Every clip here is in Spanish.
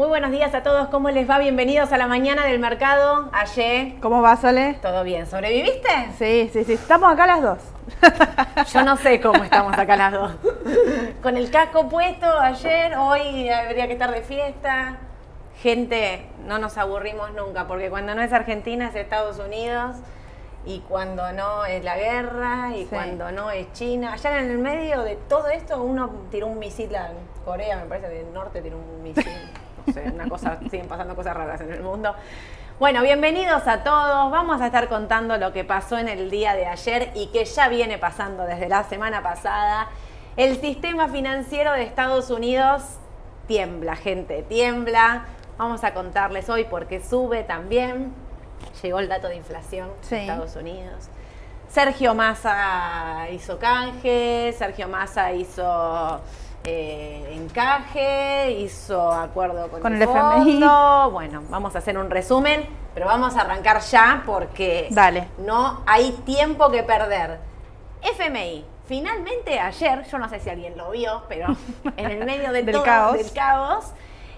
Muy buenos días a todos, ¿cómo les va? Bienvenidos a la mañana del mercado. Ayer, ¿Cómo va, Sole? ¿todo bien? ¿Sobreviviste? Sí, sí, sí. Estamos acá las dos. Yo no sé cómo estamos acá las dos. Con el casco puesto ayer, hoy habría que estar de fiesta. Gente, no nos aburrimos nunca, porque cuando no es Argentina es Estados Unidos, y cuando no es la guerra, y Sí. cuando no es China. Allá en el medio de todo esto, uno tiró un misil a Corea, me parece, del norte tiró un misil. Sé, una cosa, siguen pasando cosas raras en el mundo. Bueno, bienvenidos a todos. Vamos a estar contando lo que pasó en el día de ayer y que ya viene pasando desde la semana pasada. El sistema financiero de Estados Unidos tiembla, gente, tiembla. Vamos a contarles hoy porque sube también. Llegó el dato de inflación Sí. de Estados Unidos. Sergio Massa hizo canje, Sergio Massa hizo eh, encaje, hizo acuerdo con, Con el, el FMI. fondo. Bueno, vamos a hacer un resumen, pero vamos a arrancar ya porque Dale. no hay tiempo que perder. FMI, finalmente ayer, yo no sé si alguien lo vio, pero en el medio de Del todo caos. del caos,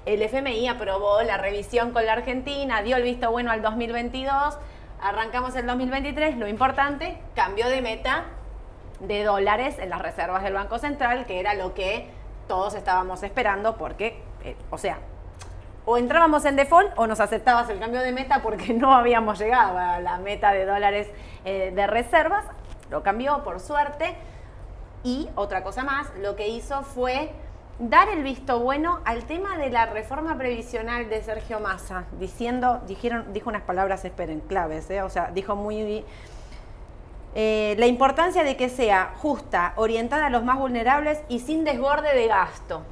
el FMI aprobó la revisión con la Argentina, dio el visto bueno al 2022, arrancamos el 2023, lo importante, cambió de meta de dólares en las reservas del Banco Central, que era lo que todos estábamos esperando, porque, eh, o sea, o entrábamos en default o nos aceptabas el cambio de meta porque no habíamos llegado a la meta de dólares eh, de reservas. Lo cambió por suerte. Y otra cosa más, lo que hizo fue dar el visto bueno al tema de la reforma previsional de Sergio Massa, diciendo, dijeron, dijo unas palabras, esperen, claves, ¿eh? o sea, dijo muy eh, la importancia de que sea justa, orientada a los más vulnerables y sin desborde de gasto.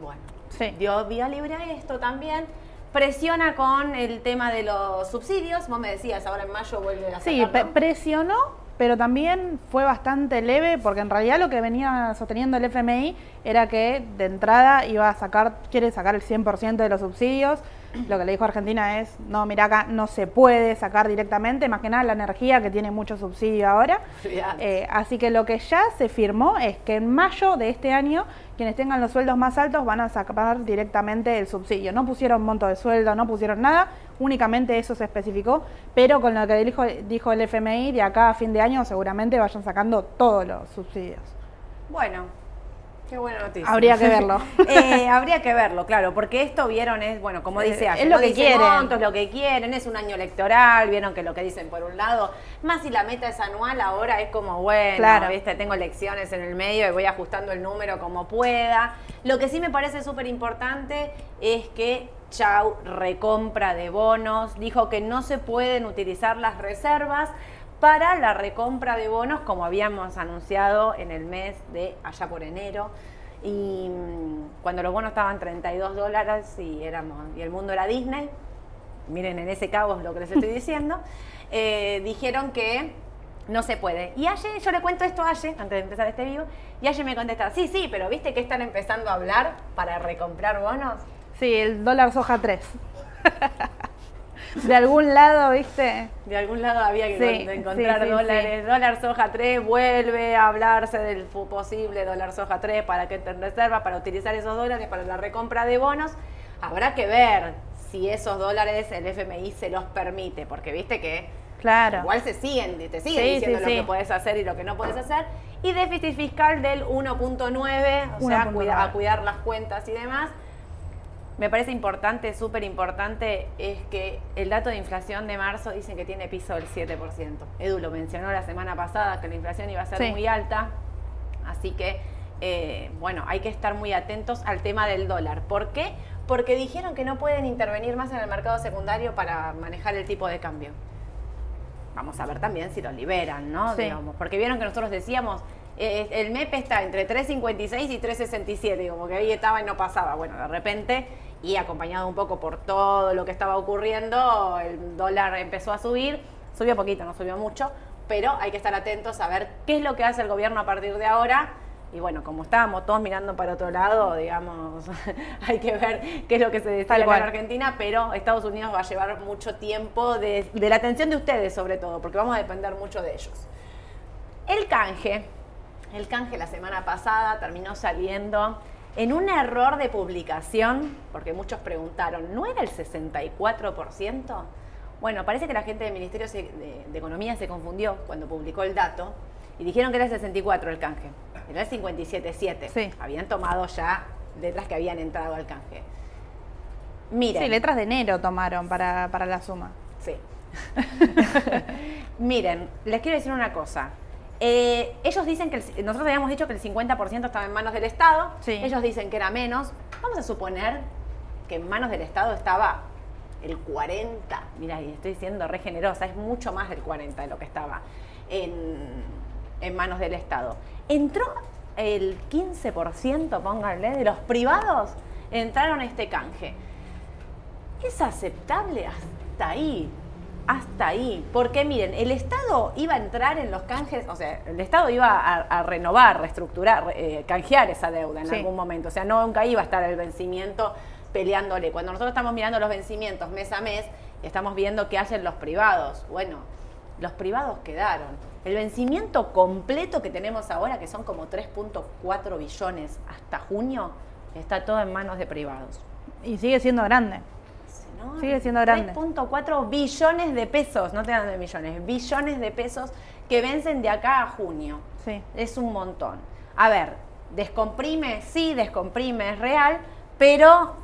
Bueno, Sí. dio vía libre a esto también. Presiona con el tema de los subsidios. Vos me decías, ahora en mayo vuelve a Sí, sacarlo. pe- presionó, pero también fue bastante leve, porque en realidad lo que venía sosteniendo el FMI era que de entrada iba a sacar, quiere sacar el 100% de los subsidios. Lo que le dijo Argentina es, no, mira acá no se puede sacar directamente, más que nada la energía que tiene mucho subsidio ahora. Eh, así que lo que ya se firmó es que en mayo de este año quienes tengan los sueldos más altos van a sacar directamente el subsidio. No pusieron monto de sueldo, no pusieron nada, únicamente eso se especificó, pero con lo que dijo, dijo el FMI, de acá a fin de año seguramente vayan sacando todos los subsidios. Bueno, qué buena noticia. Habría que verlo. Eh, habría que verlo, claro, porque esto vieron es, bueno, como dice Eh, ayer, es lo no que dice quieren. montos, lo que quieren, es un año electoral, vieron que lo que dicen por un lado, más si la meta es anual, ahora es como, bueno, Claro. ¿viste? tengo elecciones en el medio y voy ajustando el número como pueda. Lo que sí me parece súper importante es que Chau recompra de bonos, dijo que no se pueden utilizar las reservas para la recompra de bonos como habíamos anunciado en el mes de allá por enero. Y mm, cuando los bonos estaban 32 dólares y, éramos, y el mundo era Disney, miren en ese cabo lo que les estoy diciendo, eh, dijeron que no se puede. Y ayer yo le cuento esto a Aye, antes de empezar este vivo, y Aye me contesta, sí, sí, pero ¿viste que están empezando a hablar para recomprar bonos? Sí, el dólar soja 3. de algún lado, ¿viste? De algún lado había que Sí, encontrar sí, sí, dólares. Dólar soja 3 vuelve a hablarse del posible dólar soja 3 para que estén reserva, para utilizar esos dólares para la recompra de bonos. Habrá que ver si esos dólares el FMI se los permite, porque viste que Claro. igual se siguen, te siguen Sí, diciendo sí, lo sí. que puedes hacer y lo que no puedes hacer. Y déficit fiscal del 1.9, o sea, 1.9. cuida- a cuidar las cuentas y demás. Me parece importante, súper importante, es que el dato de inflación de marzo dicen que tiene piso del 7%. Edu lo mencionó la semana pasada, que la inflación iba a ser Sí. muy alta. Así que, eh, bueno, hay que estar muy atentos al tema del dólar. ¿Por qué? Porque dijeron que no pueden intervenir más en el mercado secundario para manejar el tipo de cambio. Vamos a ver también si lo liberan, ¿no? Sí. Digamos, porque vieron que nosotros decíamos, eh, el MEP está entre 3.56 y 3.67, como que ahí estaba y no pasaba. Bueno, de repente, y acompañado un poco por todo lo que estaba ocurriendo, el dólar empezó a subir, subió poquito, no subió mucho, pero hay que estar atentos a ver qué es lo que hace el gobierno a partir de ahora. Y bueno, como estábamos todos mirando para otro lado, digamos, hay que ver qué es lo que se decide en. Argentina, pero Estados Unidos va a llevar mucho tiempo de, de la atención de ustedes sobre todo, porque vamos a depender mucho de ellos. El canje, el canje la semana pasada terminó saliendo en un error de publicación, porque muchos preguntaron, ¿no era el 64%? Bueno, parece que la gente del Ministerio de Economía se confundió cuando publicó el dato y dijeron que era el 64 el canje, era el 57.7. Sí. Habían tomado ya letras que habían entrado al canje. Miren. Sí, letras de enero tomaron para, para la suma. Sí. Miren, les quiero decir una cosa. Eh, ellos dicen que el- nosotros habíamos dicho que el 50% estaba en manos del Estado. Sí. Ellos dicen que era menos. Vamos a suponer que en manos del Estado estaba el 40. Mira, y estoy siendo re generosa, es mucho más del 40 de lo que estaba en, en manos del Estado. Entró el 15%, pónganle, de los privados entraron a este canje. ¿Es aceptable hasta ahí? Hasta ahí. Porque miren, el Estado iba a entrar en los canjes, o sea, el Estado iba a, a renovar, reestructurar, eh, canjear esa deuda en Sí. algún momento. O sea, no, nunca iba a estar el vencimiento peleándole. Cuando nosotros estamos mirando los vencimientos mes a mes, y estamos viendo qué hacen los privados. Bueno, los privados quedaron. El vencimiento completo que tenemos ahora, que son como 3.4 billones hasta junio, está todo en manos de privados. Y sigue siendo grande. ¿No? Sigue siendo grande. 3.4 billones de pesos, no te dan de millones, billones de pesos que vencen de acá a junio. Sí. Es un montón. A ver, descomprime, sí, descomprime, es real, pero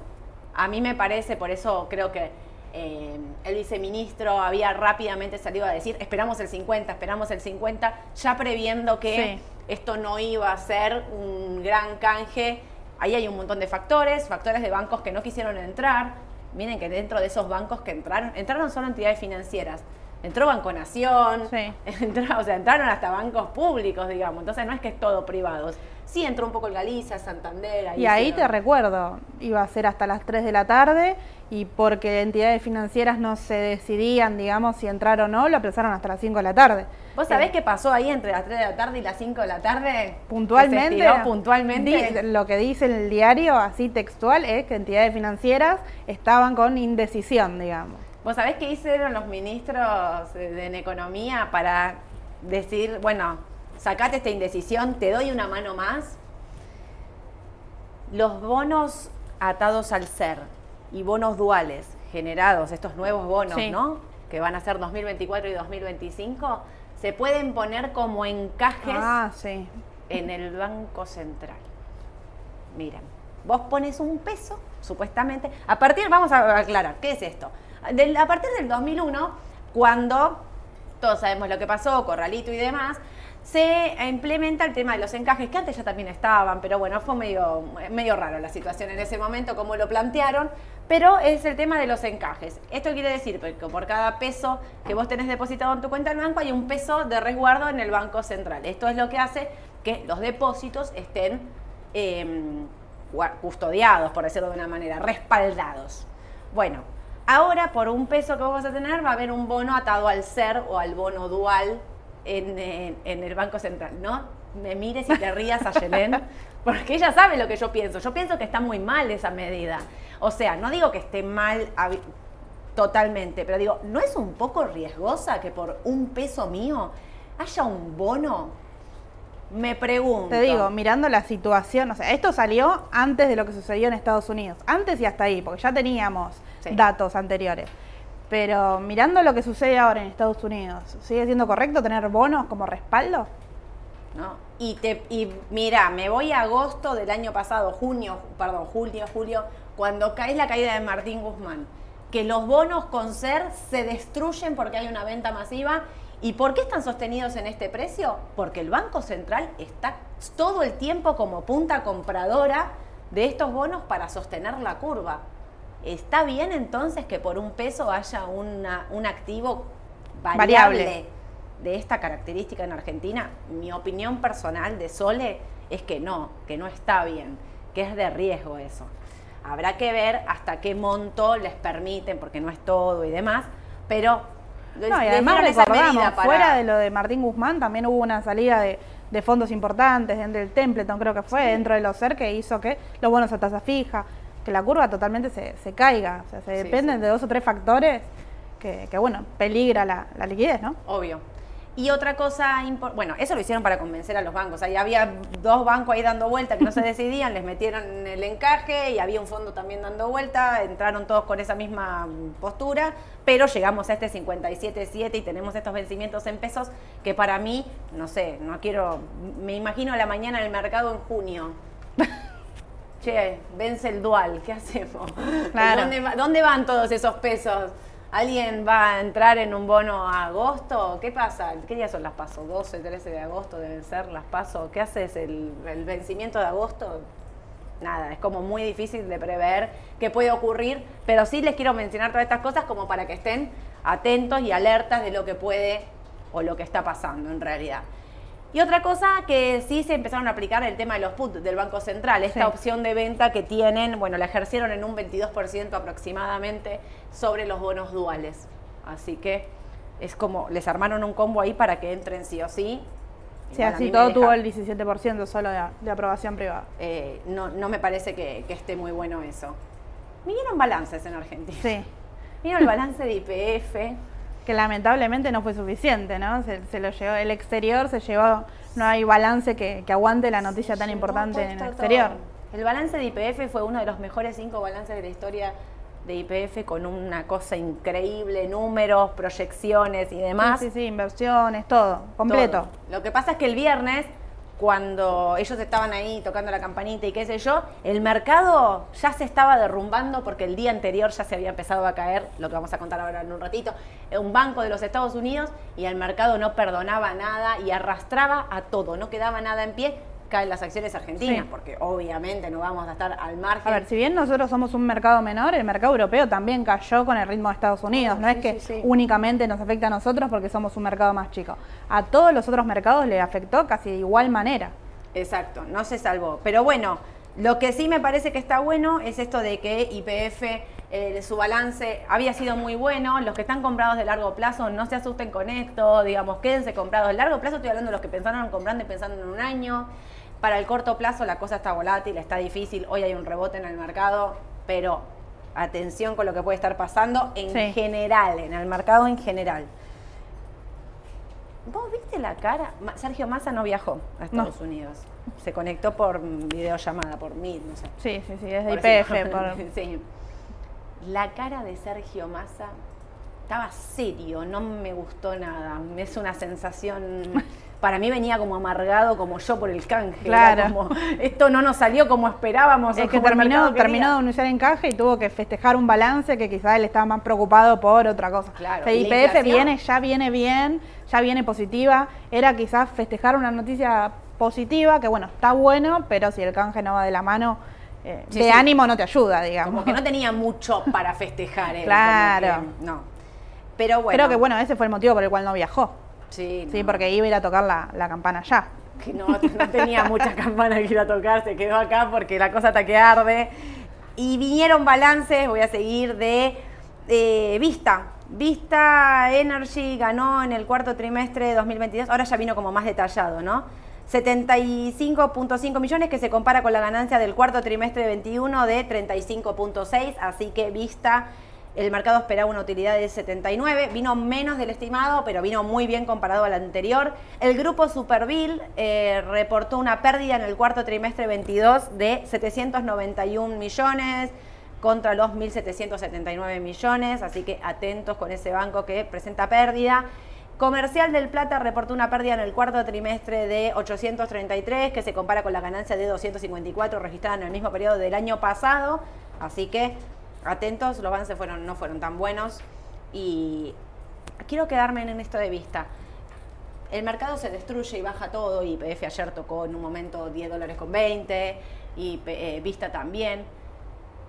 a mí me parece, por eso creo que eh, el viceministro había rápidamente salido a decir, esperamos el 50, esperamos el 50, ya previendo que Sí. esto no iba a ser un gran canje. Ahí hay un montón de factores, factores de bancos que no quisieron entrar. Miren que dentro de esos bancos que entraron, entraron solo entidades financieras. Entró Banco Nación, Sí. entró- o sea, entraron hasta bancos públicos, digamos. Entonces no es que es todo privados. Sí entró un poco el Galicia, Santander. Y ahí te recuerdo, iba a ser hasta las 3 de la tarde y porque entidades financieras no se decidían, digamos, si entrar o no, lo aplazaron hasta las 5 de la tarde. ¿Vos sabés qué pasó ahí entre las 3 de la tarde y las 5 de la tarde? Puntualmente, Que se estiró puntualmente. lo que dice el diario, así textual, es que entidades financieras estaban con indecisión, digamos. ¿Vos sabés qué hicieron los ministros en economía para decir, bueno, sacate esta indecisión, te doy una mano más? Los bonos atados al ser y bonos duales generados, estos nuevos bonos, Sí. ¿no? Que van a ser 2024 y 2025, se pueden poner como encajes Ah, sí. en el Banco Central. Miren, vos pones un peso, supuestamente. A partir, vamos a aclarar, ¿qué es esto? Del- a partir del 2001, cuando todos sabemos lo que pasó, Corralito y demás, se implementa el tema de los encajes, que antes ya también estaban, pero bueno, fue medio, medio raro la situación en ese momento, como lo plantearon, pero es el tema de los encajes. Esto quiere decir que por cada peso que vos tenés depositado en tu cuenta del banco hay un peso de resguardo en el Banco Central. Esto es lo que hace que los depósitos estén gua- custodiados, por decirlo de una manera, respaldados. Bueno, ahora por un peso que vos vas a tener va a haber un bono atado al ser o al bono dual en, en- en el Banco Central. No me mires y te rías a Yelén, porque ella sabe lo que yo pienso. Yo pienso que está muy mal esa medida. O sea, no digo que esté mal totalmente, pero digo, ¿no es un poco riesgosa que por un peso mío haya un bono? Me pregunto. Te digo, mirando la situación, o sea, esto salió antes de lo que sucedió en Estados Unidos, antes y hasta ahí, porque ya teníamos Sí. datos anteriores. Pero mirando lo que sucede ahora en Estados Unidos, ¿sigue siendo correcto tener bonos como respaldo? ¿no? Y, te, y mira, me voy a agosto del año pasado, junio, perdón, julio, julio, cuando cae la caída de Martín Guzmán, que los bonos con ser se destruyen porque hay una venta masiva. ¿Y por qué están sostenidos en este precio? Porque el Banco Central está todo el tiempo como punta compradora de estos bonos para sostener la curva. ¿Está bien entonces que por un peso haya una- un activo variable, Variable. de esta característica en Argentina? Mi opinión personal de Sole es que no, que no está bien, que es de riesgo eso. Habrá que ver hasta qué monto les permiten, porque no es todo y demás, pero No, y además recordamos, para- fuera de lo de Martín Guzmán, también hubo una salida de, de fondos importantes, dentro del Templeton creo que fue, dentro de los SER, que hizo que los bonos a tasa fija, que la curva totalmente se, se caiga. O sea, se Sí, dependen sí. de dos o tres factores que, que, bueno, peligra la, la liquidez, ¿no? Obvio. Y otra cosa, impor- bueno, eso lo hicieron para convencer a los bancos. Ahí había dos bancos ahí dando vuelta que no se decidían, les metieron el encaje y había un fondo también dando vuelta, entraron todos con esa misma postura, pero llegamos a este 57.7 y tenemos estos vencimientos en pesos que para mí, no sé, no quiero, me imagino la mañana en el mercado en junio. Che, vence el dual, ¿qué hacemos? Claro. ¿Dónde, va- dónde van todos esos pesos? ¿Alguien va a entrar en un bono a agosto? ¿Qué pasa? ¿Qué días son las paso? ¿12, 13 de agosto deben ser las paso? ¿Qué haces? ¿El, el vencimiento de agosto? Nada, es como muy difícil de prever qué puede ocurrir, pero sí les quiero mencionar todas estas cosas como para que estén atentos y alertas de lo que puede o lo que está pasando en realidad. Y otra cosa que sí se empezaron a aplicar el tema de los put del Banco Central, esta Sí. opción de venta que tienen, bueno, la ejercieron en un 22% aproximadamente sobre los bonos duales. Así que es como, les armaron un combo ahí para que entren sí o sí. Sí, así todo deja- tuvo el 17% solo de, de aprobación privada. eh, no, no me parece que, que esté muy bueno eso. Vinieron balances en Argentina. Sí, Vino el balance de IPF. Que lamentablemente no fue suficiente, ¿no? Se, se lo llevó, el exterior se llevó, no hay balance que, que aguante la noticia tan importante en el exterior. todo. El balance de IPF fue uno de los mejores cinco balances de la historia de IPF con una cosa increíble, números, proyecciones y demás. Sí, sí, sí, inversiones, todo, completo. Todo. Lo que pasa es que el viernes, cuando ellos estaban ahí tocando la campanita y qué sé yo, el mercado ya se estaba derrumbando porque el día anterior ya se había empezado a caer, lo que vamos a contar ahora en un ratito, un banco de los Estados Unidos y el mercado no perdonaba nada y arrastraba a todo, no quedaba nada en pie, caen las acciones argentinas, Sí. porque obviamente no vamos a estar al margen. A ver, si bien nosotros somos un mercado menor, el mercado europeo también cayó con el ritmo de Estados Unidos. No Sí, es que sí. únicamente nos afecta a nosotros porque somos un mercado más chico. A todos los otros mercados le afectó casi de igual manera. Exacto, no se salvó. Pero bueno, lo que sí me parece que está bueno es esto de que IPF, eh, su balance había sido muy bueno. Los que están comprados de largo plazo, no se asusten con esto, digamos, quédense comprados de largo plazo. Estoy hablando de los que pensaron comprando y pensando en un año. Para el corto plazo la cosa está volátil, está difícil. Hoy hay un rebote en el mercado, pero atención con lo que puede estar pasando en Sí. general, en el mercado en general. ¿Vos viste la cara? Sergio Massa no viajó a Estados Unidos. Se conectó por videollamada, por Meet, no sé. Sí, sí, sí, es de IPF. Sí. La cara de Sergio Massa estaba serio, no me gustó nada. Es una sensación. Para mí venía como amargado, como yo por el canje. Claro. como, esto no nos salió como esperábamos. Es que terminó, terminó de quería". anunciar encaje y tuvo que festejar un balance que quizás él estaba más preocupado por otra cosa. Claro, O sea, IPF viene, ya viene bien, ya viene positiva. Era quizás festejar una noticia positiva, que bueno, está bueno, pero si el canje no va de la mano, eh, Sí, de sí. ánimo no te ayuda, digamos. Como que no tenía mucho para festejar. él, Claro. como que no. Pero bueno. Creo que bueno, ese fue el motivo por el cual no viajó. Sí, Sí, porque iba a ir a tocar la, la campana ya. que no, no tenía muchas campanas que ir a tocar, se quedó acá porque la cosa está que arde. Y vinieron balances, voy a seguir, de eh, Vista. Vista Energy ganó en el cuarto trimestre de 2022, ahora ya vino como más detallado, ¿no? 75.5 millones que se compara con la ganancia del cuarto trimestre de 21 de 35.6, así que Vista el mercado esperaba una utilidad de 79, vino menos del estimado, pero vino muy bien comparado al anterior. El grupo Superville eh, reportó una pérdida en el cuarto trimestre 22 de 791 millones contra los 1.779 millones, así que atentos con ese banco que presenta pérdida. Comercial del Plata reportó una pérdida en el cuarto trimestre de 833, que se compara con la ganancia de 254 registrada en el mismo periodo del año pasado. Así que atentos, los avances no fueron tan buenos. Y quiero quedarme en esto de vista. El mercado se destruye y baja todo, y PF ayer tocó en un momento 10 dólares con 20, y eh, Vista también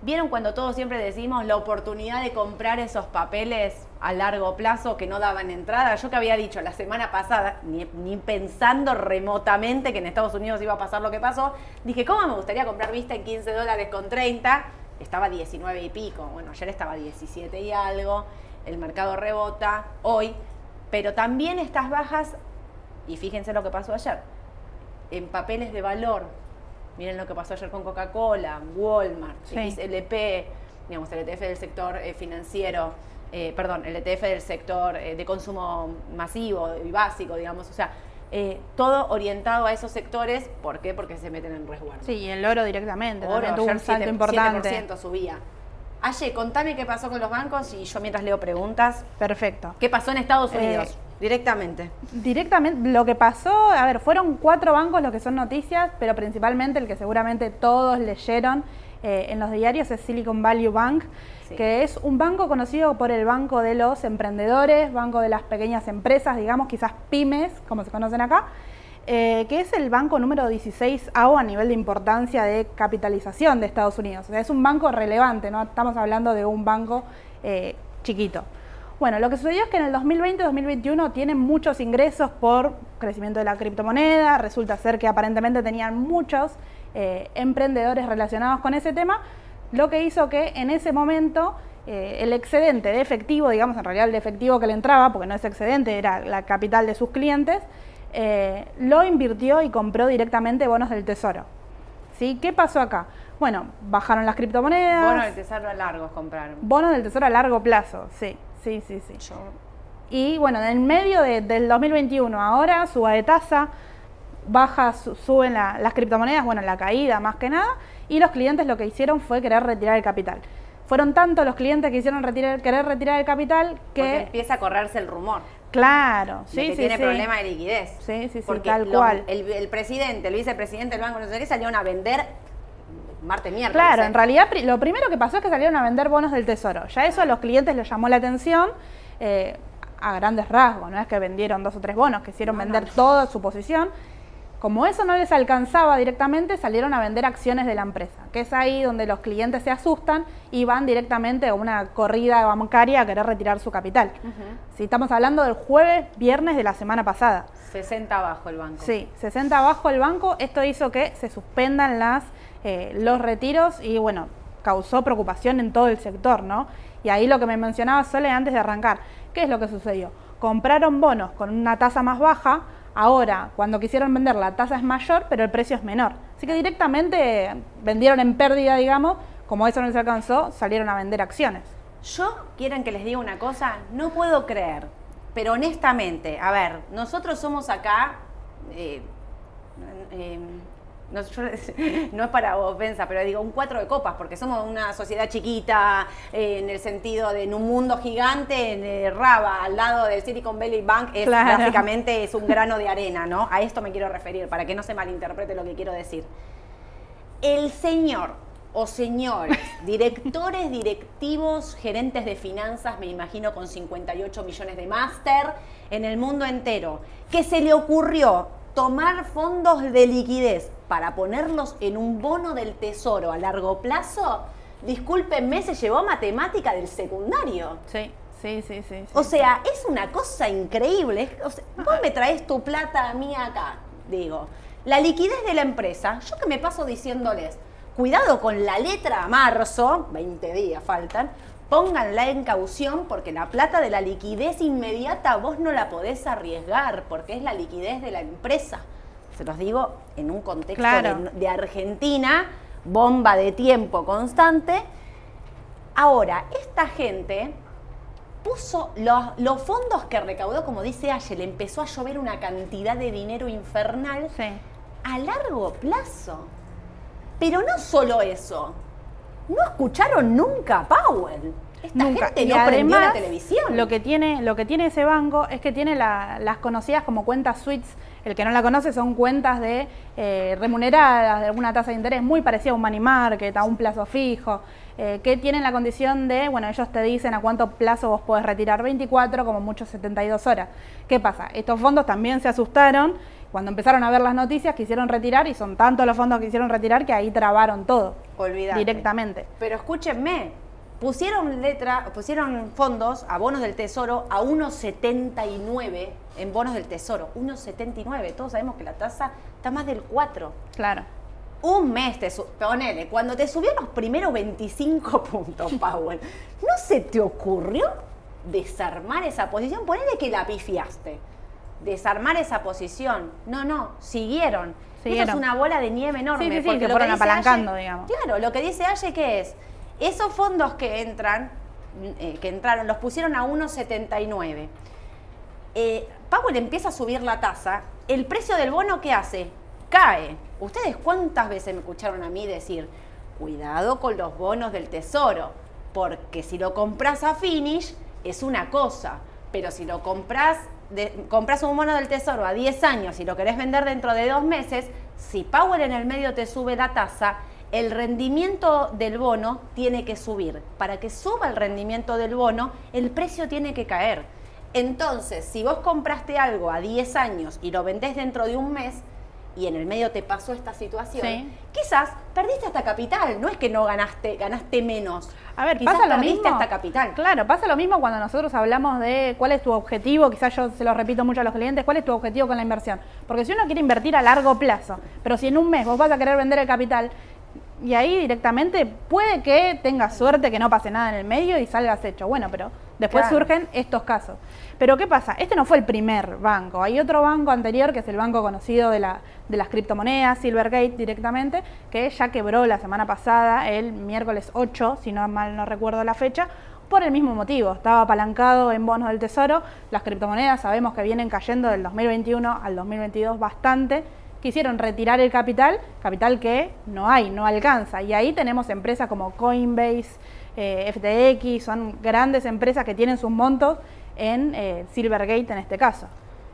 ¿Vieron cuando todos siempre decimos la oportunidad de comprar esos papeles a largo plazo que no daban entrada? Yo que había dicho la semana pasada, ni, pensando remotamente que en Estados Unidos iba a pasar lo que pasó, dije, ¿cómo me gustaría comprar Vista en 15 dólares con 30? Estaba 19 y pico, bueno, ayer estaba 17 y algo, el mercado rebota hoy, pero también estas bajas, y fíjense lo que pasó ayer, en papeles de valor. Miren lo que pasó ayer con Coca-Cola, Walmart, XLP, digamos, el ETF del sector eh, financiero, eh, perdón, el ETF del sector eh, de consumo masivo y básico, digamos, o sea, todo orientado a esos sectores, ¿por qué? Porque se meten en resguardo. Sí, y el oro directamente, oro, tuvo un salto importante. 7% subía. Aye, contame qué pasó con los bancos y yo mientras leo preguntas. Perfecto. ¿Qué pasó en Estados Unidos? Directamente. Directamente, lo que pasó, a ver, fueron cuatro bancos los que son noticias, pero principalmente el que seguramente todos leyeron eh, en los diarios es Silicon Valley Bank, que es un banco conocido por el banco de los emprendedores, banco de las pequeñas empresas, digamos, quizás pymes, como se conocen acá, eh, que es el banco número 16 a a nivel de importancia de capitalización de Estados Unidos. O sea, es un banco relevante, no estamos hablando de un banco eh, chiquito. Bueno, lo que sucedió es que en el 2020-2021 tienen muchos ingresos por crecimiento de la criptomoneda, resulta ser que aparentemente tenían muchos eh, emprendedores relacionados con ese tema, lo que hizo que en ese momento eh, el excedente de efectivo, digamos en realidad el de efectivo que le entraba, porque no es excedente, era la capital de sus clientes, eh, lo invirtió y compró directamente bonos del tesoro. ¿Sí? ¿Qué pasó acá? Bueno, bajaron las criptomonedas. Bonos del tesoro a largos compraron. Bonos del tesoro a largo plazo, sí. Sí, sí, sí. Y bueno, en medio del 2021, ahora suba de tasa, baja, suben las criptomonedas, bueno, la caída más que nada, y los clientes lo que hicieron fue querer retirar el capital. Fueron tantos los clientes que hicieron retirar, querer retirar el capital que... empieza a correrse el rumor. Claro, sí, que sí, tiene problema de liquidez. Sí, sí, sí, tal cual. El, presidente, el vicepresidente del Banco de Nacional salieron a vender martes, miércoles. Claro, en realidad lo primero que pasó es que salieron a vender bonos del tesoro. Ya eso a los clientes les llamó la atención. Eh, a grandes rasgos, no es que vendieron dos o tres bonos, que hicieron vender toda su posición. Como eso no les alcanzaba directamente, salieron a vender acciones de la empresa, que es ahí donde los clientes se asustan y van directamente a una corrida bancaria a querer retirar su capital. Si estamos hablando del jueves, viernes de la semana pasada. 60 abajo el banco. Sí, 60 abajo el banco. Esto hizo que se suspendan las eh, los retiros y bueno, causó preocupación en todo el sector, ¿no? Y ahí lo que me mencionaba Sole antes de arrancar, ¿qué es lo que sucedió? Compraron bonos con una tasa más baja, ahora cuando quisieron vender la tasa es mayor, pero el precio es menor. Así que directamente vendieron en pérdida, digamos, como eso no les alcanzó, salieron a vender acciones. Yo, quieren que les diga una cosa, no puedo creer, pero honestamente, a ver, nosotros somos acá... Eh, eh, no, es para ofensa, pero digo un cuatro de copas, porque somos una sociedad chiquita eh, en el sentido de en un mundo gigante, en el Raba, al lado del Silicon Valley Bank, es básicamente es un grano de arena, ¿no? A esto me quiero referir, para que no se malinterprete lo que quiero decir. El señor o señores, directores, directivos, gerentes de finanzas, me imagino con 58 millones de máster en el mundo entero, que se le ocurrió tomar fondos de liquidez para ponerlos en un bono del tesoro a largo plazo, discúlpenme, se llevó matemática del secundario. Sí. Sí, sí, sí, O sea, es una cosa increíble. vos me traes tu plata a mí acá, digo. La liquidez de la empresa, yo que me paso diciéndoles, cuidado con la letra marzo, 20 días faltan, pónganla en caución porque la plata de la liquidez inmediata vos no la podés arriesgar porque es la liquidez de la empresa. Se los digo en un contexto Claro. de, de Argentina, bomba de tiempo constante. Ahora, esta gente puso los, los fondos que recaudó, como dice Aye, le empezó a llover una cantidad de dinero infernal Sí. a largo plazo. Pero no solo eso. No escucharon nunca a Powell. Esta Nunca. gente no prendió la televisión. Lo que tiene, lo que tiene ese banco es que tiene la- las conocidas como cuentas suites. El que no la conoce son cuentas de eh, remuneradas, de alguna tasa de interés muy parecida a un money market, a un plazo fijo, eh, que tienen la condición de, bueno, ellos te dicen a cuánto plazo vos podés retirar, 24, como mucho 72 horas. ¿Qué pasa? Estos fondos también se asustaron cuando empezaron a ver las noticias, quisieron retirar y son tantos los fondos que quisieron retirar que ahí trabaron todo directamente. Pero escúchenme, pusieron letra, pusieron fondos a bonos del tesoro a 1.79 en bonos del tesoro. 1.79. Todos sabemos que la tasa está más del 4. Claro. Un mes te ponele, cuando te subió los primeros 25 puntos, Powell, ¿no se te ocurrió desarmar esa posición? Ponele que la pifiaste. Desarmar esa posición. No, no, siguieron. Siguieron. es una bola de nieve enorme. Sí, sí, sí, porque que fueron apalancando, digamos. Claro, lo que dice Aye que es, esos fondos que entran, eh, que entraron, los pusieron a 1.79. Eh, Powell empieza a subir la tasa, el precio del bono ¿qué hace? Cae. ¿Ustedes cuántas veces me escucharon a mí decir, cuidado con los bonos del tesoro, porque si lo compras a finish es una cosa, pero si lo compras, compras un bono del tesoro a 10 años y lo querés vender dentro de dos meses, si Powell en el medio te sube la tasa, el rendimiento del bono tiene que subir. Para que suba el rendimiento del bono, el precio tiene que caer. Entonces, si vos compraste algo a 10 años y lo vendés dentro de un mes y en el medio te pasó esta situación, Sí. quizás perdiste hasta capital. No es que no ganaste, ganaste menos. A ver, Quizás pasa lo perdiste mismo. hasta capital. Claro, pasa lo mismo cuando nosotros hablamos de cuál es tu objetivo, quizás yo se lo repito mucho a los clientes, cuál es tu objetivo con la inversión. Porque si uno quiere invertir a largo plazo, pero si en un mes vos vas a querer vender el capital, y ahí directamente puede que tengas suerte que no pase nada en el medio y salgas hecho. Bueno, pero después Claro. surgen estos casos. Pero ¿qué pasa? Este no fue el primer banco. Hay otro banco anterior, que es el banco conocido de, la, de las criptomonedas, Silvergate directamente, que ya quebró la semana pasada, el miércoles 8, si no mal no recuerdo la fecha, por el mismo motivo. Estaba apalancado en bonos del tesoro. Las criptomonedas sabemos que vienen cayendo del 2021 al 2022 bastante. Quisieron retirar el capital, capital que no hay, no alcanza. Y ahí tenemos empresas como Coinbase, eh, FTX, son grandes empresas que tienen sus montos en eh, Silvergate en este caso.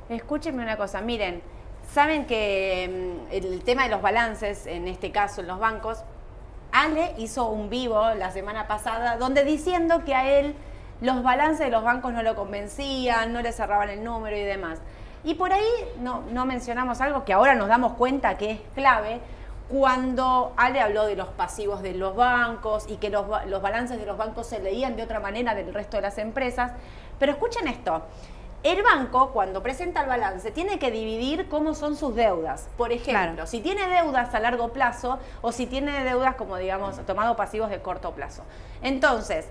Escúchenme una cosa, miren, saben que mm, el tema de los balances, en este caso en los bancos, Ale hizo un vivo la semana pasada donde diciendo que a él los balances de los bancos no lo convencían, no le cerraban el número y demás. Y por ahí no, no mencionamos algo que ahora nos damos cuenta que es clave, cuando Ale habló de los pasivos de los bancos y que los, los balances de los bancos se leían de otra manera del resto de las empresas. Pero escuchen esto, el banco cuando presenta el balance tiene que dividir cómo son sus deudas. Por ejemplo, Claro. si tiene deudas a largo plazo o si tiene deudas como digamos tomado pasivos de corto plazo. Entonces,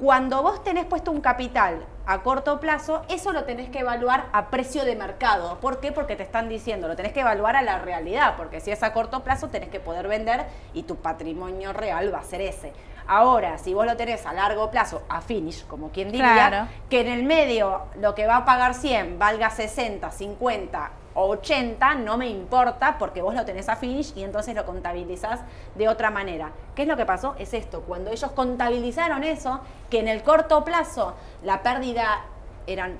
cuando vos tenés puesto un capital a corto plazo, eso lo tenés que evaluar a precio de mercado. ¿Por qué? Porque te están diciendo, lo tenés que evaluar a la realidad, porque si es a corto plazo tenés que poder vender y tu patrimonio real va a ser ese. Ahora, si vos lo tenés a largo plazo, a finish, como quien diría, Claro. que en el medio lo que va a pagar 100 valga 60, 50 o 80, no me importa porque vos lo tenés a finish y entonces lo contabilizás de otra manera. ¿Qué es lo que pasó? Es esto, cuando ellos contabilizaron eso, que en el corto plazo la pérdida eran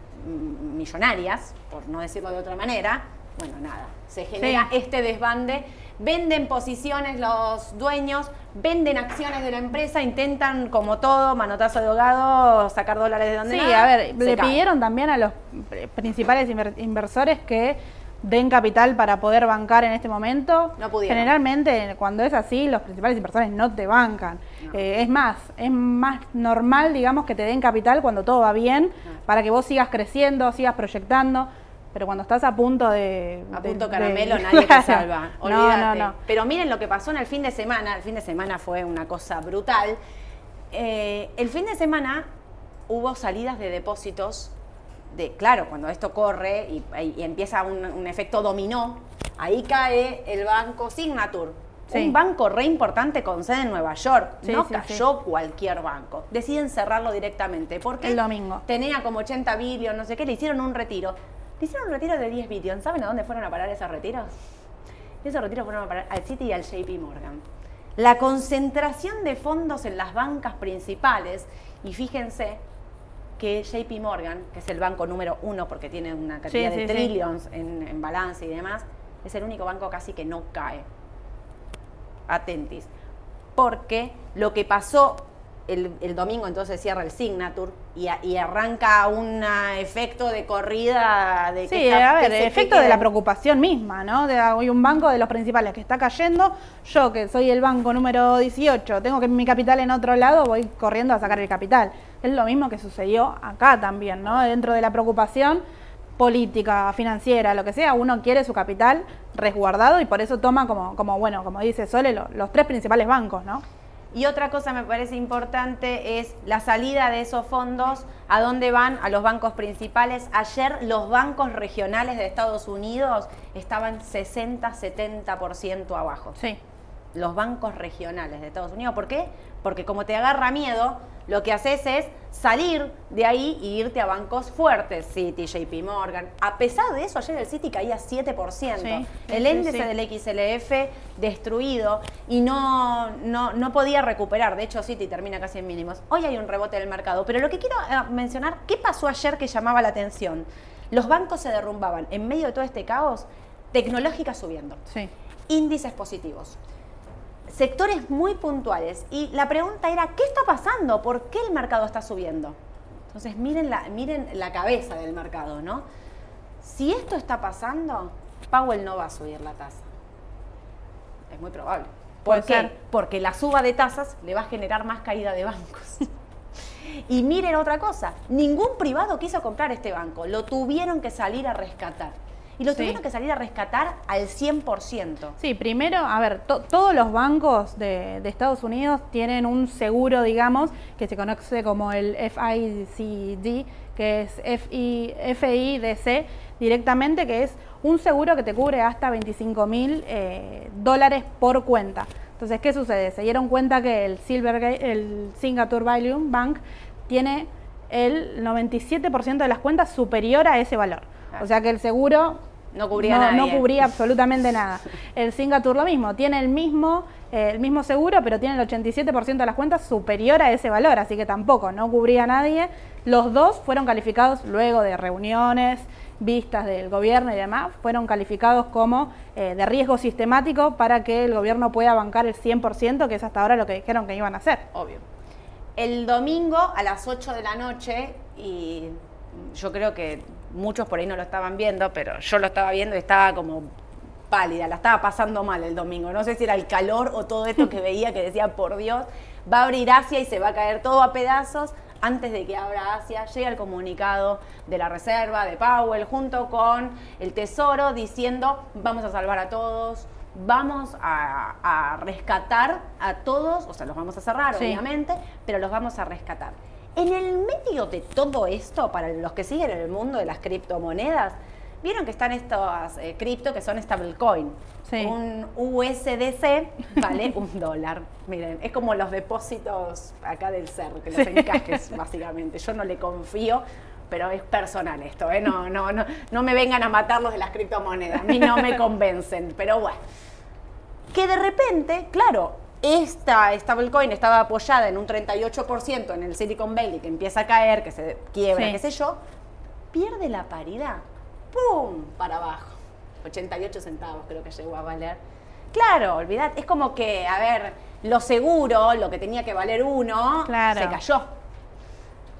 millonarias, por no decirlo de otra manera, bueno, nada, se genera Sí. este desbande, venden posiciones los dueños, venden acciones de la empresa, intentan como todo, manotazo de ahogado, sacar dólares de donde Sí, nada, a ver, le cae. pidieron también a los principales inver- inversores que den capital para poder bancar en este momento. No pudieron. Generalmente, cuando es así, los principales inversores no te bancan. Eh, es más, es más normal, digamos, que te den capital cuando todo va bien, para que vos sigas creciendo, sigas proyectando. Pero cuando estás a punto de. A de- punto de- caramelo nadie te salva. No, Olvídate. no, no. Pero miren lo que pasó en el fin de semana. El fin de semana fue una cosa brutal. Eh, el fin de semana hubo salidas de depósitos de, claro, cuando esto corre y, y empieza un, un efecto dominó, ahí cae el banco Signature. Sí. Un banco re importante con sede en Nueva York. Sí, no sí, cayó cualquier banco. Deciden cerrarlo directamente. Porque El domingo. tenía como 80 billones, no sé qué, le hicieron un retiro. Le hicieron un retiro de 10 billones. ¿Saben a dónde fueron a parar esos retiros? Esos retiros fueron a parar al Citi y al JP Morgan. La concentración de fondos en las bancas principales, y fíjense que JP Morgan, que es el banco número uno porque tiene una cantidad Sí, de sí, sí. trillions en, en balance y demás, es el único banco casi que no cae. Atentis. Porque lo que pasó el, el domingo, entonces cierra el Signature y, a- y arranca un efecto de corrida de que Sí, está- a ver, efecto de la preocupación misma, ¿no? De, hay un banco de los principales que está cayendo, yo que soy el banco número 18, tengo que mi capital en otro lado, voy corriendo a sacar el capital. Es lo mismo que sucedió acá también, ¿no? Dentro de la preocupación política, financiera, lo que sea, uno quiere su capital resguardado y por eso toma como, como bueno, como dice Sole, lo- los tres principales bancos, ¿no? Y otra cosa me parece importante es la salida de esos fondos, a dónde van, a los bancos principales. Ayer los bancos regionales de Estados Unidos estaban 60-70% abajo. Sí. Los bancos regionales de Estados Unidos. ¿Por qué? Porque como te agarra miedo, lo que haces es salir de ahí y irte a bancos fuertes, Citi, JP Morgan. A pesar de eso, ayer el Citi caía 7%. Sí, el sí, índice sí. del XLF destruido y no, no, no podía recuperar. De hecho, Citi termina casi en mínimos. Hoy hay un rebote del mercado. Pero lo que quiero eh, mencionar, ¿qué pasó ayer que llamaba la atención? Los bancos se derrumbaban. En medio de todo este caos, tecnológica subiendo Sí. índices positivos. Sectores muy puntuales. Y la pregunta era, ¿qué está pasando? ¿Por qué el mercado está subiendo? Entonces, miren la, miren la cabeza del mercado, ¿no? Si esto está pasando, Powell no va a subir la tasa. Es muy probable. ¿Por Puede qué? ser. Porque la suba de tasas le va a generar más caída de bancos. Y miren otra cosa, ningún privado quiso comprar este banco, lo tuvieron que salir a rescatar. Y lo Sí. tuvieron que salir a rescatar al 100%. Sí, primero, a ver, to- todos los bancos de, de Estados Unidos tienen un seguro, digamos, que se conoce como el FICD, que es FI, FIDC directamente, que es un seguro que te cubre hasta 25 mil eh, dólares por cuenta. Entonces, ¿qué sucede? Se dieron cuenta que el, Silvergate, el Singapore Value Bank tiene el 97% de las cuentas superior a ese valor. O sea que el seguro No cubría no, a no cubría absolutamente nada. El Singapur lo mismo, tiene el mismo, eh, el mismo seguro, pero tiene el 87% de las cuentas superior a ese valor, así que tampoco, no cubría a nadie. Los dos fueron calificados luego de reuniones, vistas del gobierno y demás, fueron calificados como eh, de riesgo sistemático para que el gobierno pueda bancar el 100%, que es hasta ahora lo que dijeron que iban a hacer. Obvio. El domingo a las 8 de la noche, y yo creo que muchos por ahí no lo estaban viendo, pero yo lo estaba viendo y estaba como pálida, la estaba pasando mal el domingo. No sé si era el calor o todo esto que veía que decía, por Dios, va a abrir Asia y se va a caer todo a pedazos. Antes de que abra Asia, llega el comunicado de la Reserva, de Powell, junto con el Tesoro, diciendo, vamos a salvar a todos, vamos a, a rescatar a todos, o sea, los vamos a cerrar, Sí. obviamente, pero los vamos a rescatar. En el medio de todo esto, para los que siguen en el mundo de las criptomonedas, vieron que están estos eh, cripto que son stablecoin. Sí. Un USDC vale un dólar. Miren, es como los depósitos acá del CER, que los Sí. encajes, básicamente. Yo no le confío, pero es personal esto, ¿eh? No, no, no, no me vengan a matar los de las criptomonedas. A mí no me convencen, pero bueno que de repente, claro, esta stablecoin estaba apoyada en un 38% en el Silicon Valley, que empieza a caer, que se quiebra, Sí. qué sé yo, pierde la paridad, ¡pum! para abajo. 88 centavos creo que llegó a valer. Claro, olvidad, es como que, a ver, lo seguro, lo que tenía que valer uno, Claro. se cayó.